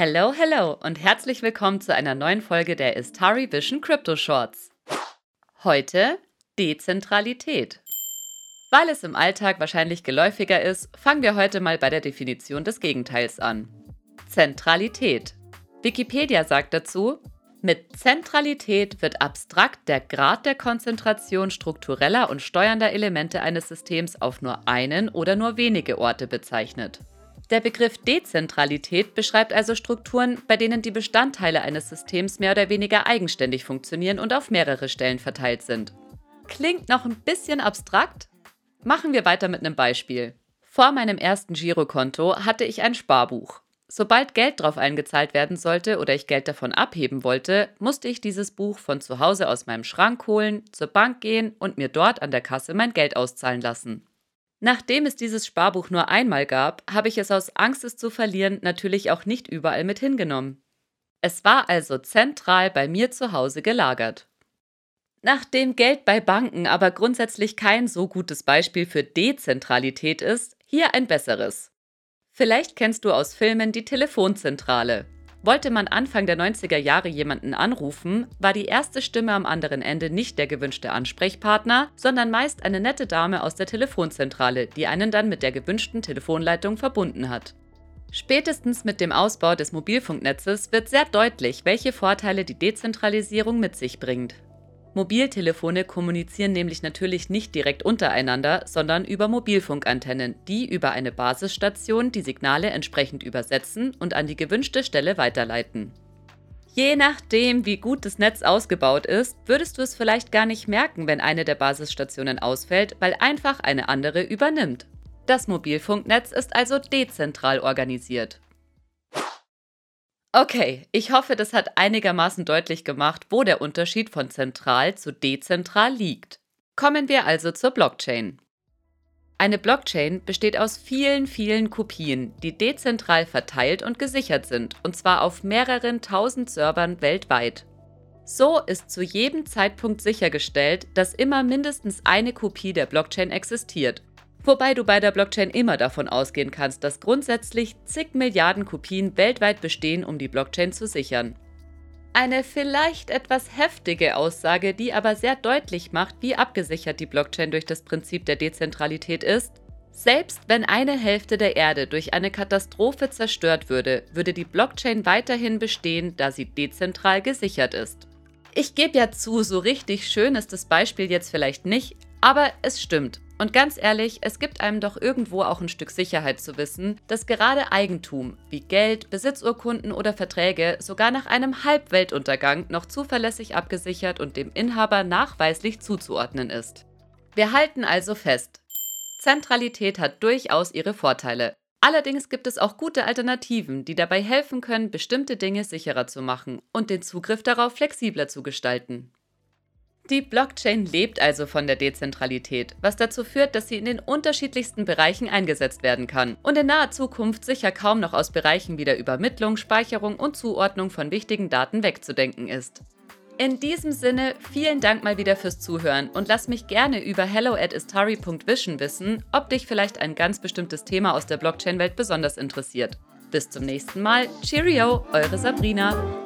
Hello, hello und herzlich willkommen zu einer neuen Folge der Istari Vision Crypto Shorts. Heute Dezentralität. Weil es im Alltag wahrscheinlich geläufiger ist, fangen wir heute mal bei der Definition des Gegenteils an. Zentralität. Wikipedia sagt dazu, mit Zentralität wird abstrakt der Grad der Konzentration struktureller und steuernder Elemente eines Systems auf nur einen oder nur wenige Orte bezeichnet. Der Begriff Dezentralität beschreibt also Strukturen, bei denen die Bestandteile eines Systems mehr oder weniger eigenständig funktionieren und auf mehrere Stellen verteilt sind. Klingt noch ein bisschen abstrakt? Machen wir weiter mit einem Beispiel. Vor meinem ersten Girokonto hatte ich ein Sparbuch. Sobald Geld drauf eingezahlt werden sollte oder ich Geld davon abheben wollte, musste ich dieses Buch von zu Hause aus meinem Schrank holen, zur Bank gehen und mir dort an der Kasse mein Geld auszahlen lassen. Nachdem es dieses Sparbuch nur einmal gab, habe ich es aus Angst, es zu verlieren, natürlich auch nicht überall mit hingenommen. Es war also zentral bei mir zu Hause gelagert. Nachdem Geld bei Banken aber grundsätzlich kein so gutes Beispiel für Dezentralität ist, hier ein besseres. Vielleicht kennst du aus Filmen die Telefonzentrale. Wollte man Anfang der 90er Jahre jemanden anrufen, war die erste Stimme am anderen Ende nicht der gewünschte Ansprechpartner, sondern meist eine nette Dame aus der Telefonzentrale, die einen dann mit der gewünschten Telefonleitung verbunden hat. Spätestens mit dem Ausbau des Mobilfunknetzes wird sehr deutlich, welche Vorteile die Dezentralisierung mit sich bringt. Mobiltelefone kommunizieren nämlich natürlich nicht direkt untereinander, sondern über Mobilfunkantennen, die über eine Basisstation die Signale entsprechend übersetzen und an die gewünschte Stelle weiterleiten. Je nachdem, wie gut das Netz ausgebaut ist, würdest du es vielleicht gar nicht merken, wenn eine der Basisstationen ausfällt, weil einfach eine andere übernimmt. Das Mobilfunknetz ist also dezentral organisiert. Okay, ich hoffe, das hat einigermaßen deutlich gemacht, wo der Unterschied von zentral zu dezentral liegt. Kommen wir also zur Blockchain. Eine Blockchain besteht aus vielen, vielen Kopien, die dezentral verteilt und gesichert sind, und zwar auf mehreren tausend Servern weltweit. So ist zu jedem Zeitpunkt sichergestellt, dass immer mindestens eine Kopie der Blockchain existiert Wobei du bei der Blockchain immer davon ausgehen kannst, dass grundsätzlich zig Milliarden Kopien weltweit bestehen, um die Blockchain zu sichern. Eine vielleicht etwas heftige Aussage, die aber sehr deutlich macht, wie abgesichert die Blockchain durch das Prinzip der Dezentralität ist. Selbst wenn eine Hälfte der Erde durch eine Katastrophe zerstört würde, würde die Blockchain weiterhin bestehen, da sie dezentral gesichert ist. Ich gebe ja zu, so richtig schön ist das Beispiel jetzt vielleicht nicht, aber es stimmt. Und ganz ehrlich, es gibt einem doch irgendwo auch ein Stück Sicherheit zu wissen, dass gerade Eigentum wie Geld, Besitzurkunden oder Verträge sogar nach einem Halbweltuntergang noch zuverlässig abgesichert und dem Inhaber nachweislich zuzuordnen ist. Wir halten also fest, Zentralität hat durchaus ihre Vorteile. Allerdings gibt es auch gute Alternativen, die dabei helfen können, bestimmte Dinge sicherer zu machen und den Zugriff darauf flexibler zu gestalten. Die Blockchain lebt also von der Dezentralität, was dazu führt, dass sie in den unterschiedlichsten Bereichen eingesetzt werden kann und in naher Zukunft sicher kaum noch aus Bereichen wie der Übermittlung, Speicherung und Zuordnung von wichtigen Daten wegzudenken ist. In diesem Sinne, vielen Dank mal wieder fürs Zuhören und lass mich gerne über hello at istari.vision wissen, ob dich vielleicht ein ganz bestimmtes Thema aus der Blockchain-Welt besonders interessiert. Bis zum nächsten Mal. Cheerio, eure Sabrina.